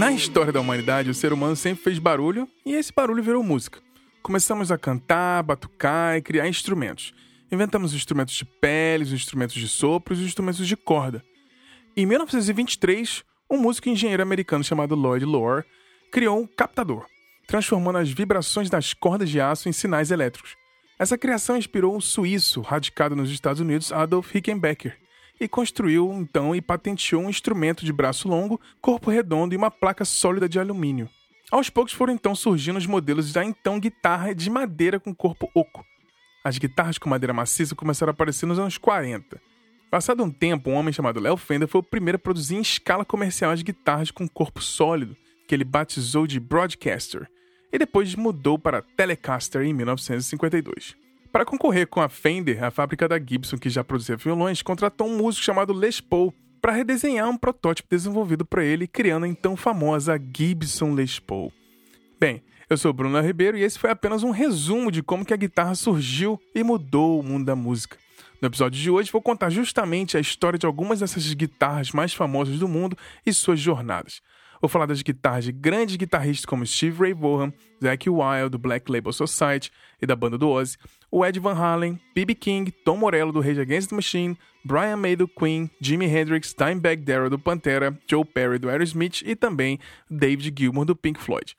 Na história da humanidade, o ser humano sempre fez barulho e esse barulho virou música. Começamos a cantar, batucar e criar instrumentos. Inventamos instrumentos de peles, instrumentos de sopro e instrumentos de corda. Em 1923, um músico e engenheiro americano chamado Lloyd Loar criou um captador, transformando as vibrações das cordas de aço em sinais elétricos. Essa criação inspirou o suíço radicado nos Estados Unidos Adolf Rickenbacker e construiu então e patenteou um instrumento de braço longo, corpo redondo e uma placa sólida de alumínio. Aos poucos foram então surgindo os modelos da então guitarra de madeira com corpo oco. As guitarras com madeira maciça começaram a aparecer nos anos 40. Passado um tempo, um homem chamado Léo Fender foi o primeiro a produzir em escala comercial as guitarras com corpo sólido, que ele batizou de Broadcaster, e depois mudou para Telecaster em 1952. Para concorrer com a Fender, a fábrica da Gibson, que já produzia violões, contratou um músico chamado Les Paul para redesenhar um protótipo desenvolvido para ele, criando a então famosa Gibson Les Paul. Bem, eu sou Bruno Ribeiro e esse foi apenas um resumo de como que a guitarra surgiu e mudou o mundo da música. No episódio de hoje vou contar justamente a história de algumas dessas guitarras mais famosas do mundo e suas jornadas. Vou falar das guitarras de grandes guitarristas como Steve Ray Vaughan, Zakk Wylde do Black Label Society e da banda do Ozzy, o Ed Van Halen, B.B. King, Tom Morello do Rage Against the Machine, Brian May do Queen, Jimi Hendrix, Dimebag Darrell do Pantera, Joe Perry do Aerosmith e também David Gilmour do Pink Floyd.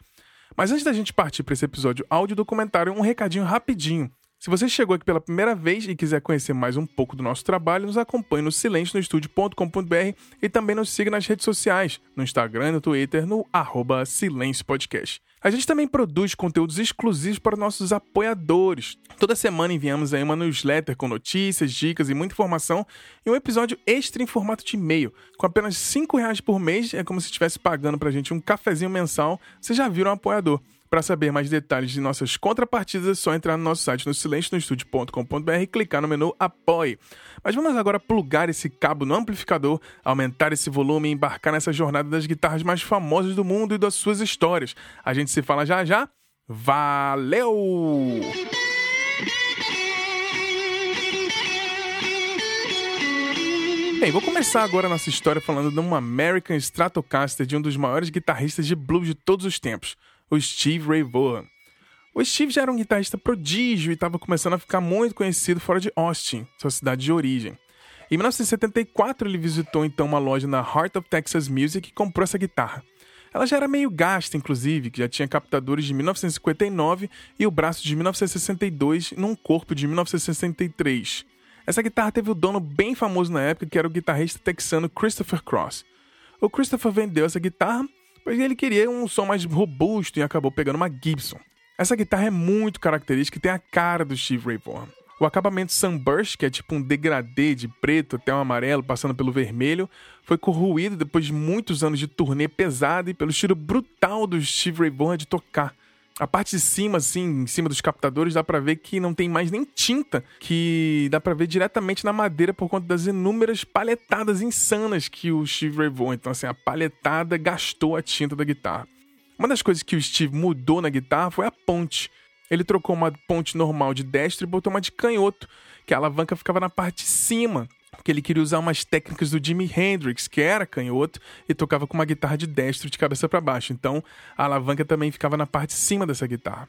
Mas antes da gente partir para esse episódio áudio documentário, um recadinho rapidinho. Se você chegou aqui pela primeira vez e quiser conhecer mais um pouco do nosso trabalho, nos acompanhe no silencionostudio.com.br e também nos siga nas redes sociais, no Instagram no Twitter, no arroba Silêncio Podcast. A gente também produz conteúdos exclusivos para nossos apoiadores. Toda semana enviamos aí uma newsletter com notícias, dicas e muita informação e um episódio extra em formato de e-mail. Com apenas 5 reais por mês, é como se estivesse pagando para a gente um cafezinho mensal. Você já viram um apoiador. Para saber mais detalhes de nossas contrapartidas, é só entrar no nosso site no silencionostudio.com.br e clicar no menu Apoie. Mas vamos agora plugar esse cabo no amplificador, aumentar esse volume e embarcar nessa jornada das guitarras mais famosas do mundo e das suas histórias. A gente se fala já já. Valeu! Bem, vou começar agora a nossa história falando de uma American Stratocaster de um dos maiores guitarristas de blues de todos os tempos o Steve Ray Vaughan. O Steve já era um guitarrista prodígio e estava começando a ficar muito conhecido fora de Austin, sua cidade de origem. Em 1974, ele visitou então uma loja na Heart of Texas Music e comprou essa guitarra. Ela já era meio gasta, inclusive, que já tinha captadores de 1959 e o braço de 1962 num corpo de 1963. Essa guitarra teve o um dono bem famoso na época, que era o guitarrista texano Christopher Cross. O Christopher vendeu essa guitarra pois ele queria um som mais robusto e acabou pegando uma Gibson. Essa guitarra é muito característica e tem a cara do Steve Ray Vaughan. O acabamento Sunburst, que é tipo um degradê de preto até um amarelo, passando pelo vermelho, foi corroído depois de muitos anos de turnê pesada e pelo estilo brutal do Steve Ray Vaughan de tocar. A parte de cima, assim, em cima dos captadores, dá pra ver que não tem mais nem tinta, que dá pra ver diretamente na madeira por conta das inúmeras palhetadas insanas que o Steve levou. Então, assim, a palhetada gastou a tinta da guitarra. Uma das coisas que o Steve mudou na guitarra foi a ponte. Ele trocou uma ponte normal de destro e botou uma de canhoto, que a alavanca ficava na parte de cima porque ele queria usar umas técnicas do Jimi Hendrix, que era canhoto e tocava com uma guitarra de destro de cabeça para baixo. Então a alavanca também ficava na parte de cima dessa guitarra.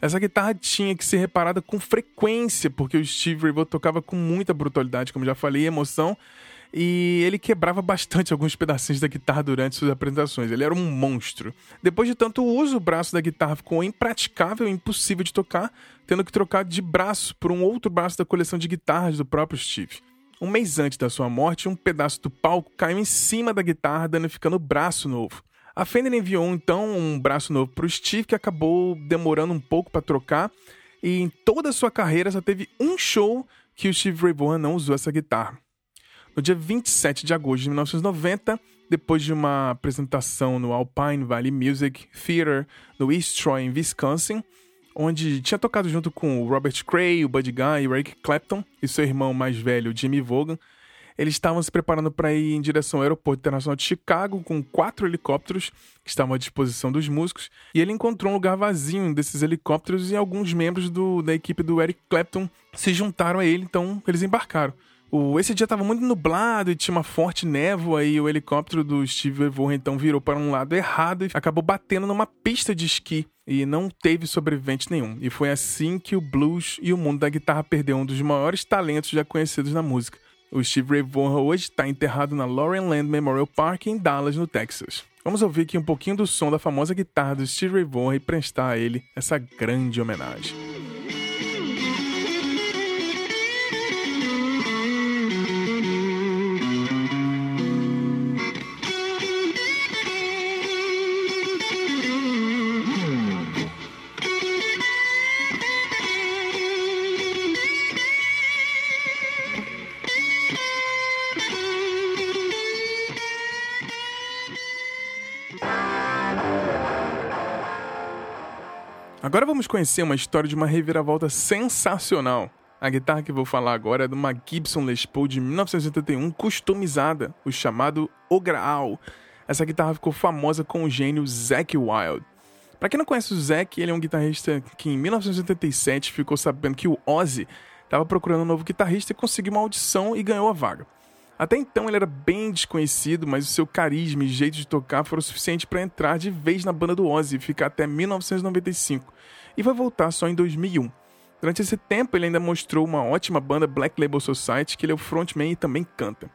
Essa guitarra tinha que ser reparada com frequência, porque o Steve Vaughan tocava com muita brutalidade, como já falei, emoção, e ele quebrava bastante alguns pedacinhos da guitarra durante suas apresentações. Ele era um monstro. Depois de tanto uso, o braço da guitarra ficou impraticável, impossível de tocar, tendo que trocar de braço por um outro braço da coleção de guitarras do próprio Steve. Um mês antes da sua morte, um pedaço do palco caiu em cima da guitarra, danificando o braço novo. A Fender enviou então um braço novo para o Steve, que acabou demorando um pouco para trocar, e em toda a sua carreira só teve um show que o Steve Ray Vaughan não usou essa guitarra. No dia 27 de agosto de 1990, depois de uma apresentação no Alpine Valley Music Theater no East Troy, em Wisconsin, onde tinha tocado junto com o Robert Cray, o Buddy Guy, o Eric Clapton e seu irmão mais velho, Jimmy Vaughan. Eles estavam se preparando para ir em direção ao Aeroporto Internacional de Chicago com quatro helicópteros que estavam à disposição dos músicos, e ele encontrou um lugar vazio desses helicópteros e alguns membros do, da equipe do Eric Clapton se juntaram a ele, então eles embarcaram. O, esse dia estava muito nublado e tinha uma forte névoa e o helicóptero do Steve Vai então virou para um lado errado e acabou batendo numa pista de esqui e não teve sobrevivente nenhum. E foi assim que o blues e o mundo da guitarra perdeu um dos maiores talentos já conhecidos na música. O Steve Ray Vaughan hoje está enterrado na Lauren Land Memorial Park em Dallas, no Texas. Vamos ouvir aqui um pouquinho do som da famosa guitarra do Steve Ray Vaughan e prestar a ele essa grande homenagem. Agora vamos conhecer uma história de uma reviravolta sensacional. A guitarra que vou falar agora é de uma Gibson Les Paul de 1981 customizada, o chamado O Graal. Essa guitarra ficou famosa com o gênio Zack Wild. Para quem não conhece o Zack, ele é um guitarrista que em 1987 ficou sabendo que o Ozzy estava procurando um novo guitarrista e conseguiu uma audição e ganhou a vaga. Até então ele era bem desconhecido, mas o seu carisma e jeito de tocar foram suficientes para entrar de vez na banda do Ozzy e ficar até 1995, e vai voltar só em 2001. Durante esse tempo ele ainda mostrou uma ótima banda Black Label Society, que ele é o frontman e também canta.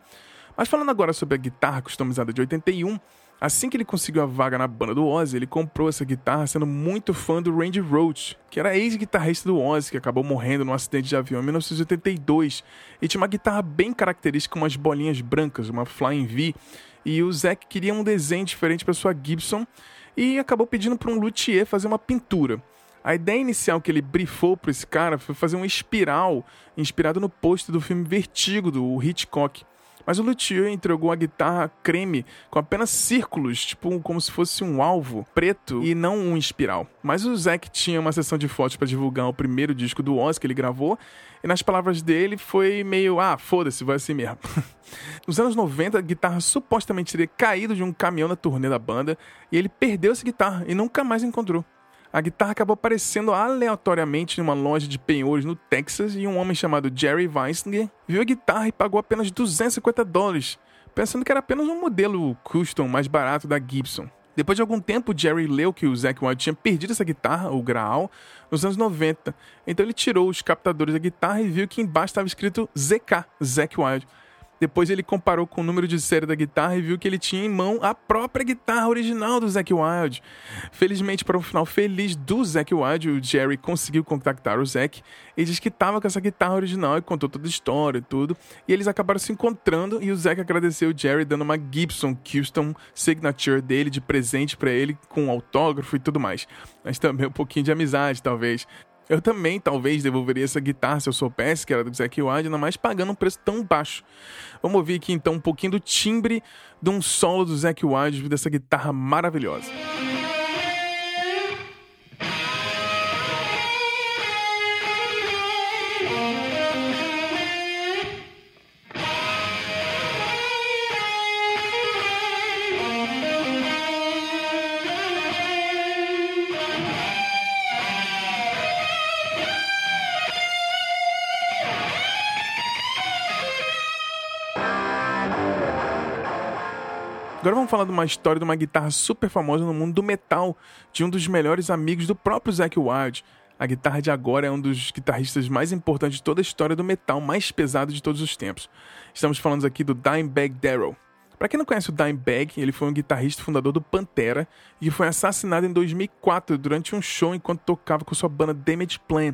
Mas falando agora sobre a guitarra customizada de 81, Assim que ele conseguiu a vaga na banda do Ozzy, ele comprou essa guitarra sendo muito fã do Randy Rhoads, que era ex-guitarrista do Ozzy, que acabou morrendo num acidente de avião em 1982, e tinha uma guitarra bem característica umas bolinhas brancas, uma Flying V, e o Zack queria um desenho diferente para sua Gibson e acabou pedindo para um luthier fazer uma pintura. A ideia inicial que ele brifou para esse cara foi fazer uma espiral inspirado no post do filme Vertigo do Hitchcock. Mas o luthier entregou a guitarra creme com apenas círculos, tipo como se fosse um alvo preto e não um espiral. Mas o Zack tinha uma sessão de fotos para divulgar o primeiro disco do Oz que ele gravou, e nas palavras dele foi meio, ah, foda-se, vai assim mesmo. Nos anos 90, a guitarra supostamente teria caído de um caminhão na turnê da banda, e ele perdeu essa guitarra e nunca mais encontrou. A guitarra acabou aparecendo aleatoriamente em uma loja de penhores no Texas e um homem chamado Jerry Weisinger viu a guitarra e pagou apenas 250 dólares, pensando que era apenas um modelo custom mais barato da Gibson. Depois de algum tempo, Jerry leu que o Zack Wild tinha perdido essa guitarra, o Graal, nos anos 90. Então ele tirou os captadores da guitarra e viu que embaixo estava escrito ZK, Zack Wild. Depois ele comparou com o número de série da guitarra e viu que ele tinha em mão a própria guitarra original do Zack Wild. Felizmente, para um final feliz do Zack Wild, o Jerry conseguiu contactar o Zack e disse que estava com essa guitarra original e contou toda a história e tudo. E eles acabaram se encontrando e o Zack agradeceu o Jerry dando uma Gibson Custom Signature dele de presente para ele com autógrafo e tudo mais. Mas também um pouquinho de amizade, talvez. Eu também, talvez, devolveria essa guitarra se eu soubesse que era do Zack Wild, ainda mais pagando um preço tão baixo. Vamos ouvir aqui então um pouquinho do timbre de um solo do Zack Wild dessa guitarra maravilhosa. Agora vamos falar de uma história de uma guitarra super famosa no mundo do metal, de um dos melhores amigos do próprio Zack Wild. A guitarra de agora é um dos guitarristas mais importantes de toda a história do metal, mais pesado de todos os tempos. Estamos falando aqui do Dimebag Darrell. Para quem não conhece o Dimebag, ele foi um guitarrista fundador do Pantera e foi assassinado em 2004 durante um show enquanto tocava com sua banda Damage Plan.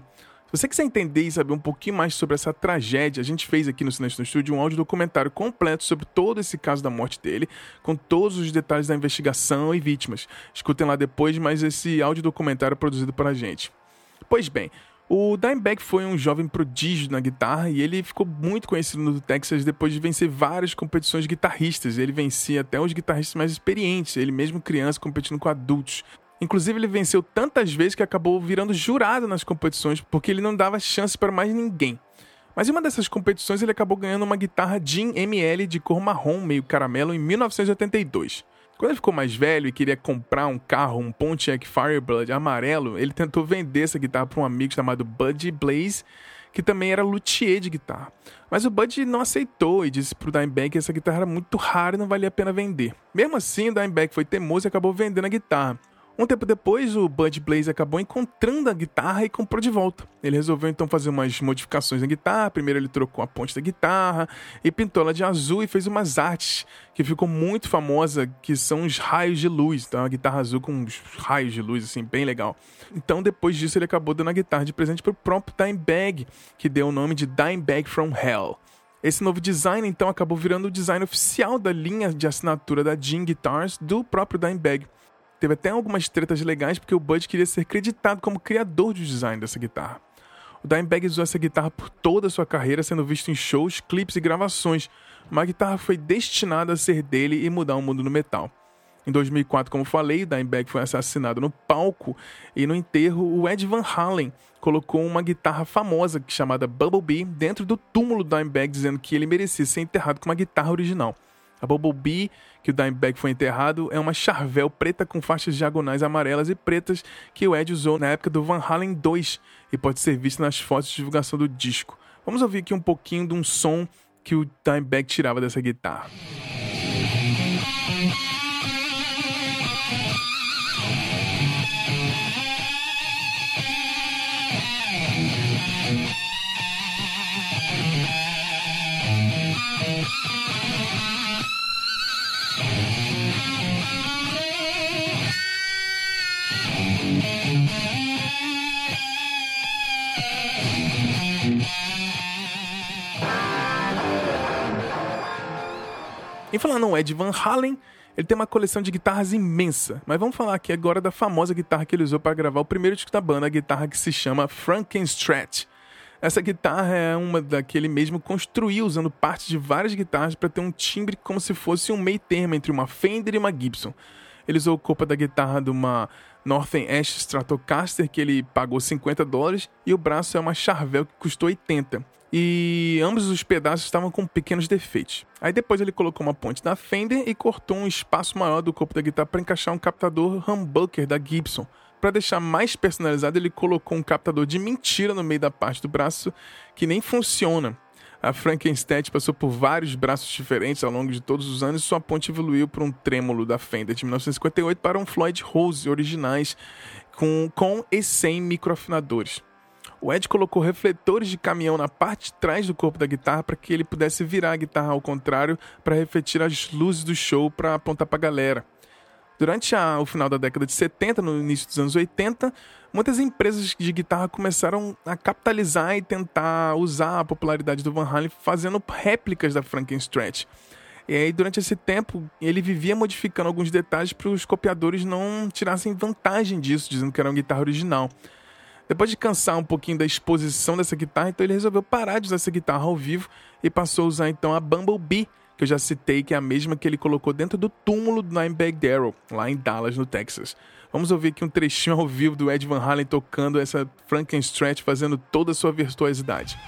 Você quiser entender e saber um pouquinho mais sobre essa tragédia, a gente fez aqui no Silêncio no Estúdio um áudio documentário completo sobre todo esse caso da morte dele, com todos os detalhes da investigação e vítimas. Escutem lá depois, mas esse áudio documentário é produzido para gente. Pois bem, o Dimebag foi um jovem prodígio na guitarra e ele ficou muito conhecido no Texas depois de vencer várias competições de guitarristas. Ele vencia até os guitarristas mais experientes, ele mesmo criança competindo com adultos. Inclusive, ele venceu tantas vezes que acabou virando jurado nas competições, porque ele não dava chance para mais ninguém. Mas em uma dessas competições, ele acabou ganhando uma guitarra Jean ML de cor marrom, meio caramelo, em 1982. Quando ele ficou mais velho e queria comprar um carro, um Pontiac Firebird amarelo, ele tentou vender essa guitarra para um amigo chamado Buddy Blaze, que também era luthier de guitarra. Mas o Bud não aceitou e disse pro Dimebag que essa guitarra era muito rara e não valia a pena vender. Mesmo assim, o Dimebag foi teimoso e acabou vendendo a guitarra. Um tempo depois, o Bud Blaze acabou encontrando a guitarra e comprou de volta. Ele resolveu então fazer umas modificações na guitarra. Primeiro ele trocou a ponte da guitarra e pintou ela de azul e fez umas artes que ficou muito famosa, que são os raios de luz. Então, uma guitarra azul com uns raios de luz, assim, bem legal. Então, depois disso, ele acabou dando a guitarra de presente para o próprio Dimebag, que deu o nome de Dimebag from Hell. Esse novo design, então, acabou virando o design oficial da linha de assinatura da Jean Guitars do próprio Dimebag. Teve até algumas tretas legais porque o Bud queria ser creditado como criador do design dessa guitarra. O Dimebag usou essa guitarra por toda a sua carreira, sendo visto em shows, clipes e gravações. Uma guitarra foi destinada a ser dele e mudar o mundo no metal. Em 2004, como falei, Dimebag foi assassinado no palco e no enterro o Ed Van Halen colocou uma guitarra famosa chamada Bumblebee dentro do túmulo do Dimebag, dizendo que ele merecia ser enterrado com uma guitarra original. A Bumblebee, que o Dimebag foi enterrado, é uma Charvel preta com faixas diagonais amarelas e pretas que o Ed usou na época do Van Halen 2 e pode ser vista nas fotos de divulgação do disco. Vamos ouvir aqui um pouquinho de um som que o Dimebag tirava dessa guitarra. Em falar no Ed Van Halen, ele tem uma coleção de guitarras imensa, mas vamos falar aqui agora da famosa guitarra que ele usou para gravar o primeiro disco da banda, a guitarra que se chama Frankenstrat. Essa guitarra é uma da que ele mesmo construiu usando parte de várias guitarras para ter um timbre como se fosse um meio termo entre uma Fender e uma Gibson. Ele usou a copa da guitarra de uma Northern Ash Stratocaster que ele pagou 50 dólares e o braço é uma Charvel que custou 80 e ambos os pedaços estavam com pequenos defeitos. Aí depois ele colocou uma ponte da Fender e cortou um espaço maior do corpo da guitarra para encaixar um captador humbucker da Gibson. Para deixar mais personalizado, ele colocou um captador de mentira no meio da parte do braço que nem funciona. A Frankenstein passou por vários braços diferentes ao longo de todos os anos e sua ponte evoluiu para um trêmulo da Fender de 1958 para um Floyd Rose originais com, com e sem microafinadores. O Ed colocou refletores de caminhão na parte de trás do corpo da guitarra para que ele pudesse virar a guitarra ao contrário para refletir as luzes do show para apontar para a galera. Durante a, o final da década de 70, no início dos anos 80, muitas empresas de guitarra começaram a capitalizar e tentar usar a popularidade do Van Halen fazendo réplicas da Frankenstrat. E aí, durante esse tempo, ele vivia modificando alguns detalhes para os copiadores não tirassem vantagem disso, dizendo que era uma guitarra original. Depois de cansar um pouquinho da exposição dessa guitarra, então ele resolveu parar de usar essa guitarra ao vivo e passou a usar então a Bumblebee, que eu já citei, que é a mesma que ele colocou dentro do túmulo do Nimebag Darrell, lá em Dallas, no Texas. Vamos ouvir aqui um trechinho ao vivo do Ed Van Halen tocando essa Frankenstrat, fazendo toda a sua virtuosidade.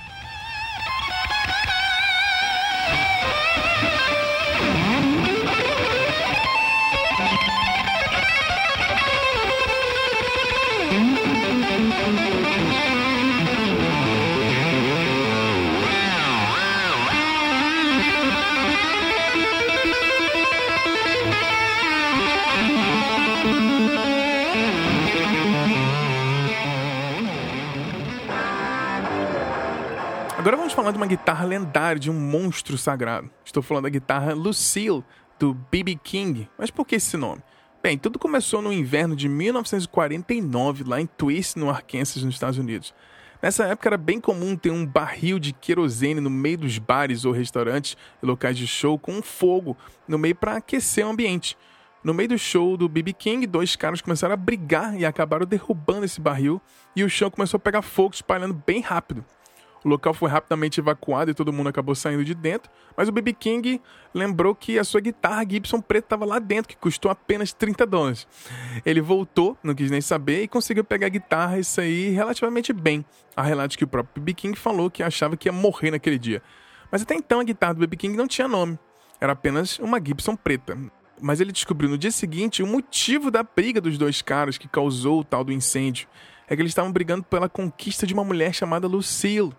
Falar de uma guitarra lendária, de um monstro sagrado. Estou falando da guitarra Lucille, do B.B. King. Mas por que esse nome? Bem, tudo começou no inverno de 1949, lá em Twist, no Arkansas, nos Estados Unidos. Nessa época era bem comum ter um barril de querosene no meio dos bares ou restaurantes e locais de show com fogo no meio para aquecer o ambiente. No meio do show do BB King, dois caras começaram a brigar e acabaram derrubando esse barril e o chão começou a pegar fogo espalhando bem rápido. O local foi rapidamente evacuado e todo mundo acabou saindo de dentro, mas o BB King lembrou que a sua guitarra Gibson preta estava lá dentro, que custou apenas 30 dólares. Ele voltou, não quis nem saber, e conseguiu pegar a guitarra e sair relativamente bem. Há relatos que o próprio BB King falou que achava que ia morrer naquele dia. Mas até então a guitarra do BB King não tinha nome, era apenas uma Gibson preta. Mas ele descobriu no dia seguinte o motivo da briga dos dois caras que causou o tal do incêndio é que eles estavam brigando pela conquista de uma mulher chamada Lucille.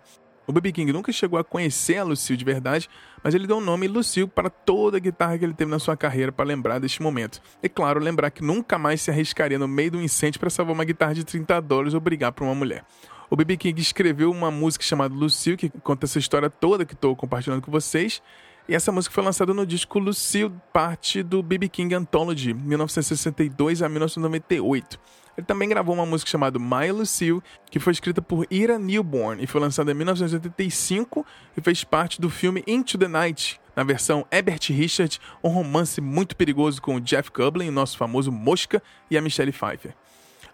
O B.B. King nunca chegou a conhecer a Lucille de verdade, mas ele deu o nome Lucille para toda a guitarra que ele teve na sua carreira para lembrar deste momento. E claro, lembrar que nunca mais se arriscaria no meio de um incêndio para salvar uma guitarra de 30 dólares ou brigar por uma mulher. O B.B. King escreveu uma música chamada Lucille, que conta essa história toda que estou compartilhando com vocês. E essa música foi lançada no disco Lucille, parte do B.B. King Anthology, 1962 a 1998. Ele também gravou uma música chamada My Lucille, que foi escrita por Ira Newborn e foi lançada em 1985 e fez parte do filme Into the Night, na versão Herbert Richard, um romance muito perigoso com o Jeff Goblin, nosso famoso Mosca, e a Michelle Pfeiffer.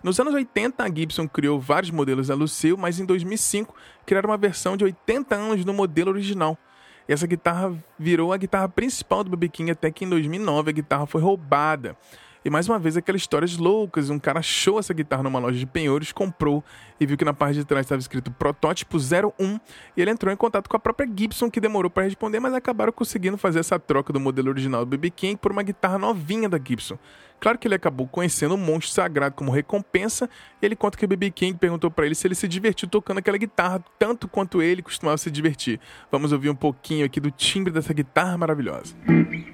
Nos anos 80, a Gibson criou vários modelos da Lucille, mas em 2005 criaram uma versão de 80 anos do modelo original. E essa guitarra virou a guitarra principal do BB King até que em 2009 a guitarra foi roubada. E mais uma vez aquelas histórias loucas, um cara achou essa guitarra numa loja de penhores, comprou e viu que na parte de trás estava escrito protótipo 01 e ele entrou em contato com a própria Gibson que demorou para responder, mas acabaram conseguindo fazer essa troca do modelo original do BB King por uma guitarra novinha da Gibson. Claro que ele acabou conhecendo um monstro sagrado como recompensa, ele conta que o BB King perguntou para ele se ele se divertiu tocando aquela guitarra tanto quanto ele costumava se divertir. Vamos ouvir um pouquinho aqui do timbre dessa guitarra maravilhosa. Agora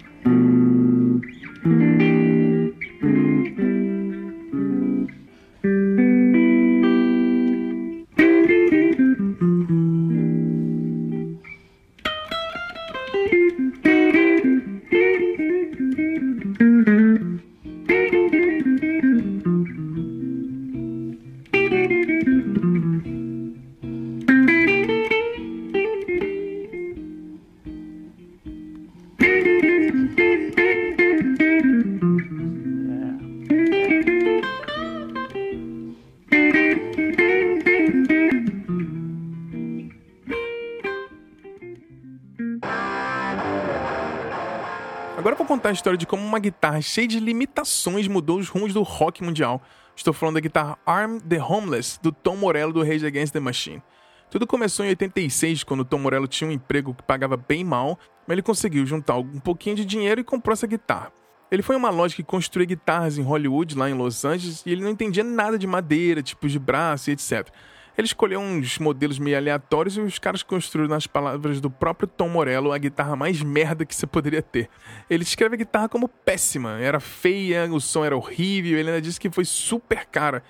história de como uma guitarra cheia de limitações mudou os rumos do rock mundial. Estou falando da guitarra Arm the Homeless, do Tom Morello do Rage Against the Machine. Tudo começou em 86, quando Tom Morello tinha um emprego que pagava bem mal, mas ele conseguiu juntar um pouquinho de dinheiro e comprou essa guitarra. Ele foi uma loja que construía guitarras em Hollywood, lá em Los Angeles, e ele não entendia nada de madeira, tipos de braço e etc. Ele escolheu uns modelos meio aleatórios e os caras construíram, nas palavras do próprio Tom Morello, a guitarra mais merda que você poderia ter. Ele descreve a guitarra como péssima, era feia, o som era horrível, ele ainda disse que foi super cara.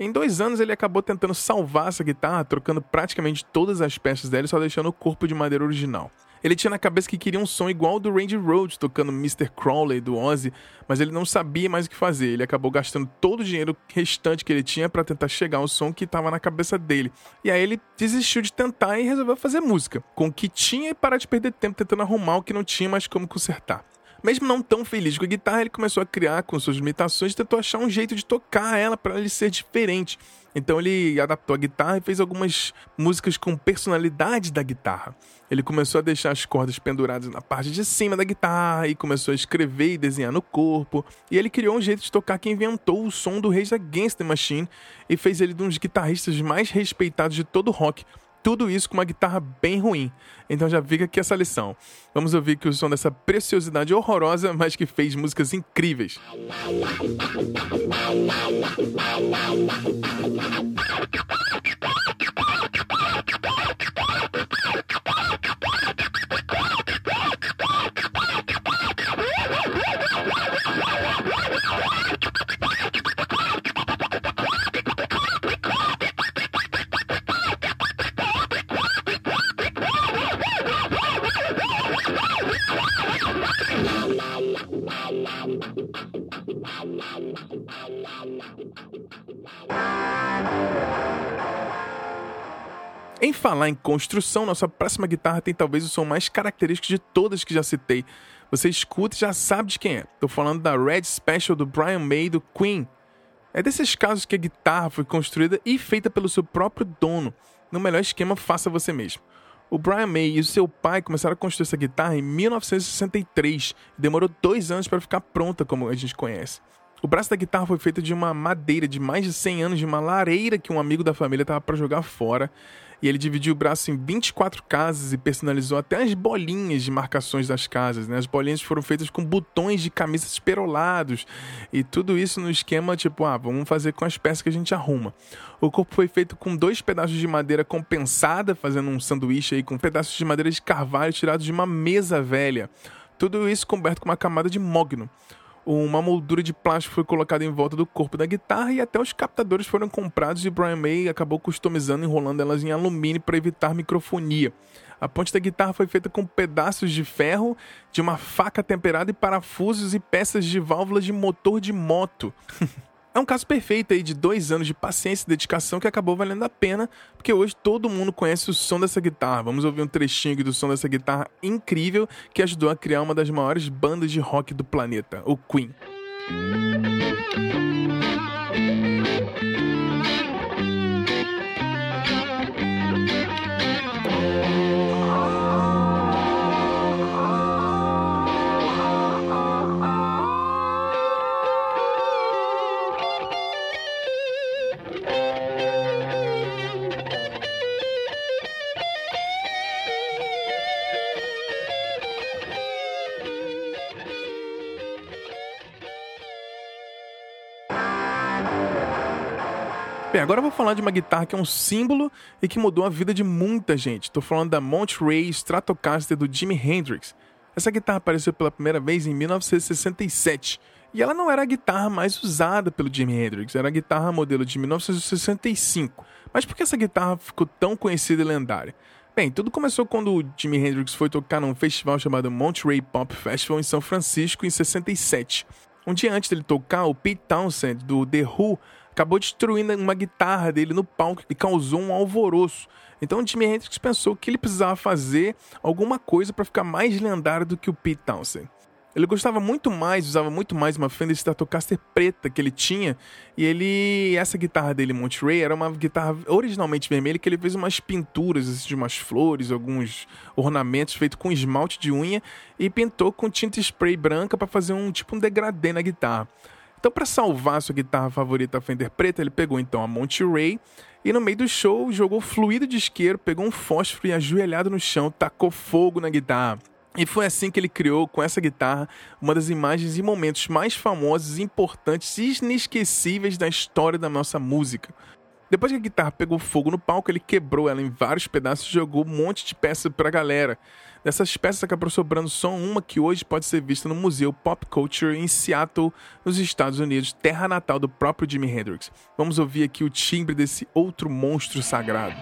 Em dois anos ele acabou tentando salvar essa guitarra, trocando praticamente todas as peças dela e só deixando o corpo de madeira original. Ele tinha na cabeça que queria um som igual ao do Randy Rhoads tocando Mr. Crowley do Ozzy, mas ele não sabia mais o que fazer. Ele acabou gastando todo o dinheiro restante que ele tinha para tentar chegar ao som que estava na cabeça dele. E aí ele desistiu de tentar e resolveu fazer música, com o que tinha e parar de perder tempo tentando arrumar o que não tinha mais como consertar. Mesmo não tão feliz com a guitarra, ele começou a criar com suas limitações e tentou achar um jeito de tocar ela para ele ser diferente. Então ele adaptou a guitarra e fez algumas músicas com personalidade da guitarra. Ele começou a deixar as cordas penduradas na parte de cima da guitarra e começou a escrever e desenhar no corpo. E ele criou um jeito de tocar que inventou o som do Rage Against the Machine e fez ele um dos guitarristas mais respeitados de todo o rock tudo isso com uma guitarra bem ruim. Então já fica aqui essa lição. Vamos ouvir que o som dessa preciosidade horrorosa, mas que fez músicas incríveis. Falar em construção, nossa próxima guitarra tem talvez o som mais característico de todas que já citei. Você escuta e já sabe de quem é. Estou falando da Red Special do Brian May do Queen. É desses casos que a guitarra foi construída e feita pelo seu próprio dono. No melhor esquema, faça você mesmo. O Brian May e o seu pai começaram a construir essa guitarra em 1963 e demorou dois anos para ficar pronta, como a gente conhece. O braço da guitarra foi feito de uma madeira de mais de 100 anos de uma lareira que um amigo da família estava para jogar fora. E ele dividiu o braço em 24 casas e personalizou até as bolinhas de marcações das casas. Né? As bolinhas foram feitas com botões de camisas perolados. E tudo isso no esquema tipo, ah, vamos fazer com as peças que a gente arruma. O corpo foi feito com dois pedaços de madeira compensada, fazendo um sanduíche aí com pedaços de madeira de carvalho tirados de uma mesa velha. Tudo isso coberto com uma camada de mogno uma moldura de plástico foi colocada em volta do corpo da guitarra e até os captadores foram comprados e Brian May acabou customizando enrolando elas em alumínio para evitar microfonia. A ponte da guitarra foi feita com pedaços de ferro, de uma faca temperada e parafusos e peças de válvulas de motor de moto. É um caso perfeito aí de dois anos de paciência e dedicação que acabou valendo a pena, porque hoje todo mundo conhece o som dessa guitarra. Vamos ouvir um trechinho do som dessa guitarra incrível que ajudou a criar uma das maiores bandas de rock do planeta, o Queen. Bem, agora eu vou falar de uma guitarra que é um símbolo e que mudou a vida de muita gente. Estou falando da Monterey Stratocaster do Jimi Hendrix. Essa guitarra apareceu pela primeira vez em 1967 e ela não era a guitarra mais usada pelo Jimi Hendrix, era a guitarra modelo de 1965. Mas por que essa guitarra ficou tão conhecida e lendária? Bem, tudo começou quando o Jimi Hendrix foi tocar num festival chamado Monterey Pop Festival em São Francisco em 67. Um dia antes dele tocar, o Pete Townsend do The Who acabou destruindo uma guitarra dele no palco e causou um alvoroço. Então o Jimi Hendrix pensou que ele precisava fazer alguma coisa para ficar mais lendário do que o Pete Townsend. Ele gostava muito mais, usava muito mais uma Fender Stratocaster preta que ele tinha. E ele, essa guitarra dele, Monterey, era uma guitarra originalmente vermelha que ele fez umas pinturas assim, de umas flores, alguns ornamentos feitos com esmalte de unha e pintou com tinta spray branca para fazer um tipo um degradê na guitarra. Então, para salvar sua guitarra favorita Fender preta, ele pegou então a Monterey e no meio do show jogou fluido de isqueiro, pegou um fósforo e ajoelhado no chão, tacou fogo na guitarra. E foi assim que ele criou, com essa guitarra, uma das imagens e momentos mais famosos, importantes e inesquecíveis da história da nossa música. Depois que a guitarra pegou fogo no palco, ele quebrou ela em vários pedaços e jogou um monte de peças para a galera. Dessas peças acabou sobrando só uma que hoje pode ser vista no Museu Pop Culture em Seattle, nos Estados Unidos, terra natal do próprio Jimi Hendrix. Vamos ouvir aqui o timbre desse outro monstro sagrado.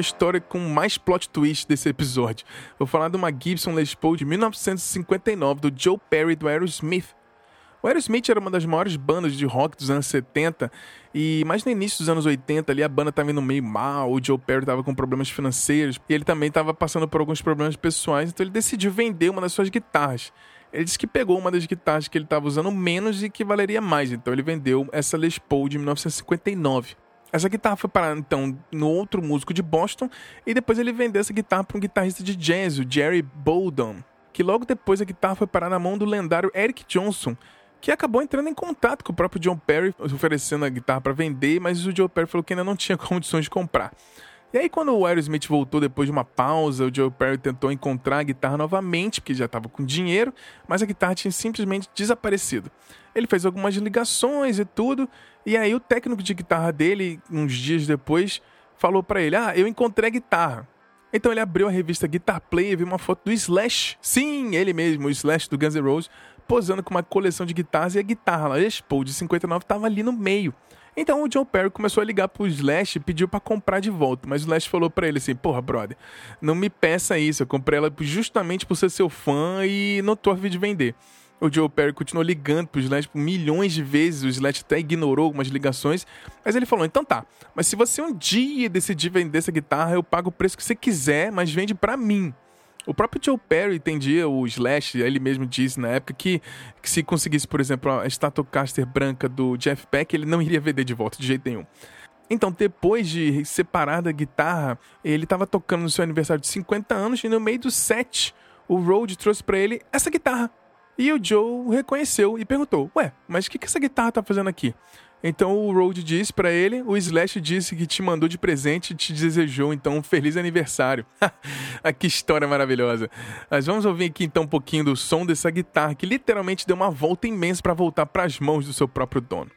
Uma história com mais plot twist desse episódio. Vou falar de uma Gibson Les Paul de 1959 do Joe Perry do Aerosmith. O Aerosmith era uma das maiores bandas de rock dos anos 70 e mais no início dos anos 80 ali a banda estava indo meio mal, o Joe Perry estava com problemas financeiros e ele também estava passando por alguns problemas pessoais, então ele decidiu vender uma das suas guitarras. Ele disse que pegou uma das guitarras que ele estava usando menos e que valeria mais, então ele vendeu essa Les Paul de 1959. Essa guitarra foi parar então no outro músico de Boston e depois ele vendeu essa guitarra para um guitarrista de jazz, o Jerry Bolden, que logo depois a guitarra foi parar na mão do lendário Eric Johnson, que acabou entrando em contato com o próprio John Perry, oferecendo a guitarra para vender, mas o Joe Perry falou que ainda não tinha condições de comprar. E aí, quando o Aerosmith voltou depois de uma pausa, o Joe Perry tentou encontrar a guitarra novamente, porque já estava com dinheiro, mas a guitarra tinha simplesmente desaparecido. Ele fez algumas ligações e tudo, e aí o técnico de guitarra dele, uns dias depois, falou para ele: Ah, eu encontrei a guitarra. Então ele abriu a revista Guitar Player e viu uma foto do Slash. Sim, ele mesmo, o Slash do Guns N' Roses, posando com uma coleção de guitarras e a guitarra lá, a de 59, estava ali no meio. Então o John Perry começou a ligar pro Slash e pediu para comprar de volta. Mas o Slash falou para ele assim: Porra, brother, não me peça isso. Eu comprei ela justamente por ser seu fã e não tô a fim de vender. O Joe Perry continuou ligando pro Slash por milhões de vezes, o Slash até ignorou algumas ligações, mas ele falou: então tá, mas se você um dia decidir vender essa guitarra, eu pago o preço que você quiser, mas vende para mim. O próprio Joe Perry entendia o Slash, ele mesmo disse na época que, que se conseguisse, por exemplo, a Stratocaster branca do Jeff Beck, ele não iria vender de volta de jeito nenhum. Então, depois de separar da guitarra, ele estava tocando no seu aniversário de 50 anos e no meio do set, o Rode trouxe para ele essa guitarra. E o Joe reconheceu e perguntou: Ué, mas o que, que essa guitarra tá fazendo aqui? Então o Road disse para ele, o Slash disse que te mandou de presente e te desejou então um feliz aniversário. Ah, que história maravilhosa. Mas vamos ouvir aqui então um pouquinho do som dessa guitarra que literalmente deu uma volta imensa para voltar para as mãos do seu próprio dono.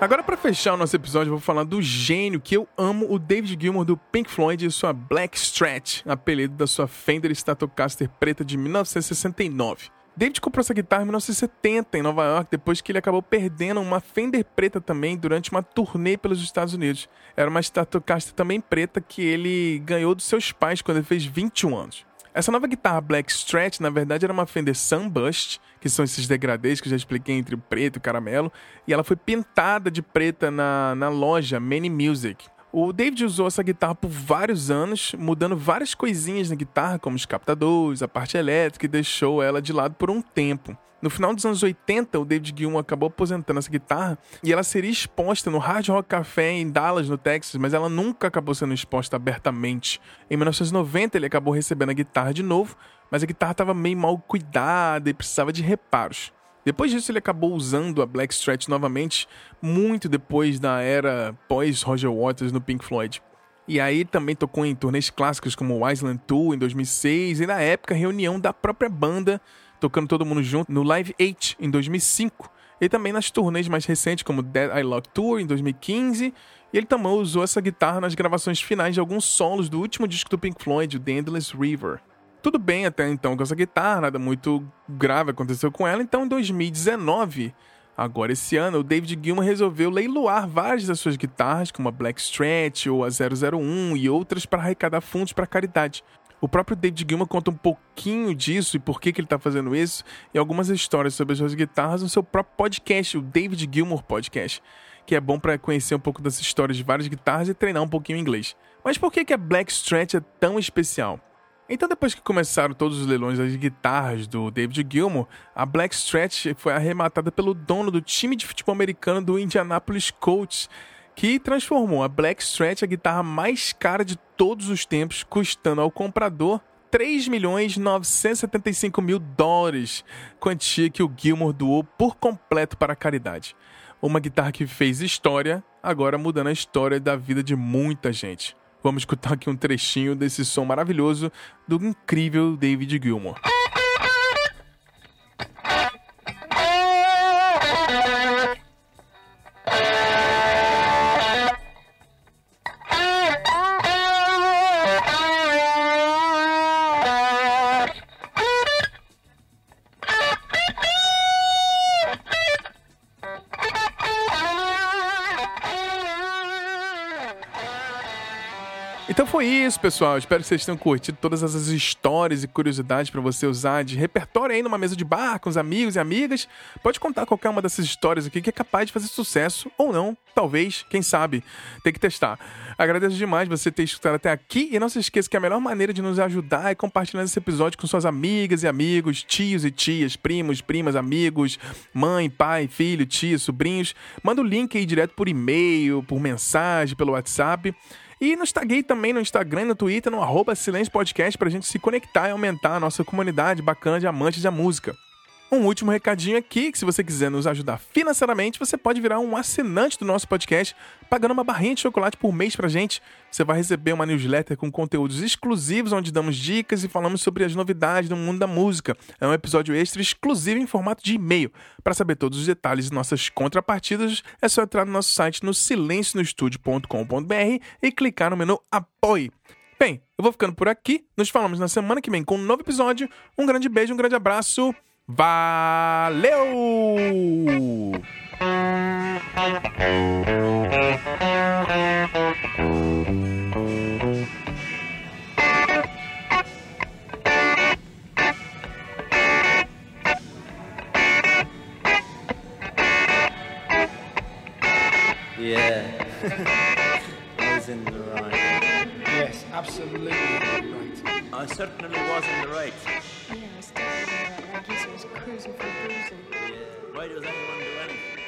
Agora, para fechar o nosso episódio, eu vou falar do gênio que eu amo, o David Gilmour do Pink Floyd e sua Black Strat, apelido da sua Fender Stratocaster preta de 1969. David comprou essa guitarra em 1970 em Nova York, depois que ele acabou perdendo uma Fender preta também durante uma turnê pelos Estados Unidos. Era uma Stratocaster também preta que ele ganhou dos seus pais quando ele fez 21 anos. Essa nova guitarra Black Stretch, na verdade, era uma Fender Sunburst, que são esses degradês que eu já expliquei entre o preto e o caramelo, e ela foi pintada de preta na, na loja Many Music. O David usou essa guitarra por vários anos, mudando várias coisinhas na guitarra, como os captadores, a parte elétrica, e deixou ela de lado por um tempo. No final dos anos 80, o David Gilmour acabou aposentando essa guitarra e ela seria exposta no Hard Rock Café em Dallas, no Texas, mas ela nunca acabou sendo exposta abertamente. Em 1990, ele acabou recebendo a guitarra de novo, mas a guitarra estava meio mal cuidada e precisava de reparos. Depois disso, ele acabou usando a Black Stretch novamente, muito depois da era pós-Roger Waters no Pink Floyd. E aí também tocou em turnês clássicos como o Island Tour em 2006 e na época reunião da própria banda tocando todo mundo junto no Live 8 em 2005 e também nas turnês mais recentes como Dead I Love Tour em 2015 e ele também usou essa guitarra nas gravações finais de alguns solos do último disco do Pink Floyd, o The Endless River. Tudo bem até então com essa guitarra, nada muito grave aconteceu com ela, então em 2019 Agora, esse ano, o David Gilmour resolveu leiloar várias das suas guitarras, como a Black Stretch ou a 001 e outras para arrecadar fundos para caridade. O próprio David Gilmour conta um pouquinho disso e por que, que ele está fazendo isso e algumas histórias sobre as suas guitarras no seu próprio podcast, o David Gilmour Podcast, que é bom para conhecer um pouco das histórias de várias guitarras e treinar um pouquinho inglês. Mas por que, que a Black Stretch é tão especial? Então, depois que começaram todos os leilões das guitarras do David Gilmour, a Black Stretch foi arrematada pelo dono do time de futebol americano do Indianapolis Colts, que transformou a Black Stretch a guitarra mais cara de todos os tempos, custando ao comprador 3 milhões 975 mil dólares, quantia que o Gilmore doou por completo para a caridade. Uma guitarra que fez história, agora mudando a história da vida de muita gente. Vamos escutar aqui um trechinho desse som maravilhoso do incrível David Gilmour. Então foi isso, pessoal. Espero que vocês tenham curtido todas essas histórias e curiosidades para você usar de repertório aí numa mesa de bar com os amigos e amigas. Pode contar qualquer uma dessas histórias aqui que é capaz de fazer sucesso ou não, talvez, quem sabe. Tem que testar. Agradeço demais você ter escutado até aqui e não se esqueça que a melhor maneira de nos ajudar é compartilhando esse episódio com suas amigas e amigos, tios e tias, primos, primas, amigos, mãe, pai, filho, tia, sobrinhos. Manda o link aí direto por e-mail, por mensagem, pelo WhatsApp. E nos taguei também no Instagram e no Twitter, no arroba Silêncio Podcast, pra gente se conectar e aumentar a nossa comunidade bacana de amantes da música. Um último recadinho aqui, que se você quiser nos ajudar financeiramente, você pode virar um assinante do nosso podcast, pagando uma barrinha de chocolate por mês pra gente. Você vai receber uma newsletter com conteúdos exclusivos, onde damos dicas e falamos sobre as novidades do mundo da música. É um episódio extra exclusivo em formato de e-mail. Para saber todos os detalhes e nossas contrapartidas, é só entrar no nosso site no silencionostudio.com.br e clicar no menu Apoie. Bem, eu vou ficando por aqui. Nos falamos na semana que vem com um novo episódio. Um grande beijo, um grande abraço. Valeu! Yeah. I was in the right. Yes, absolutely right. I certainly was in the right. Yeah, I guess he was cruising for boozing. Yeah. Why does anyone do anything?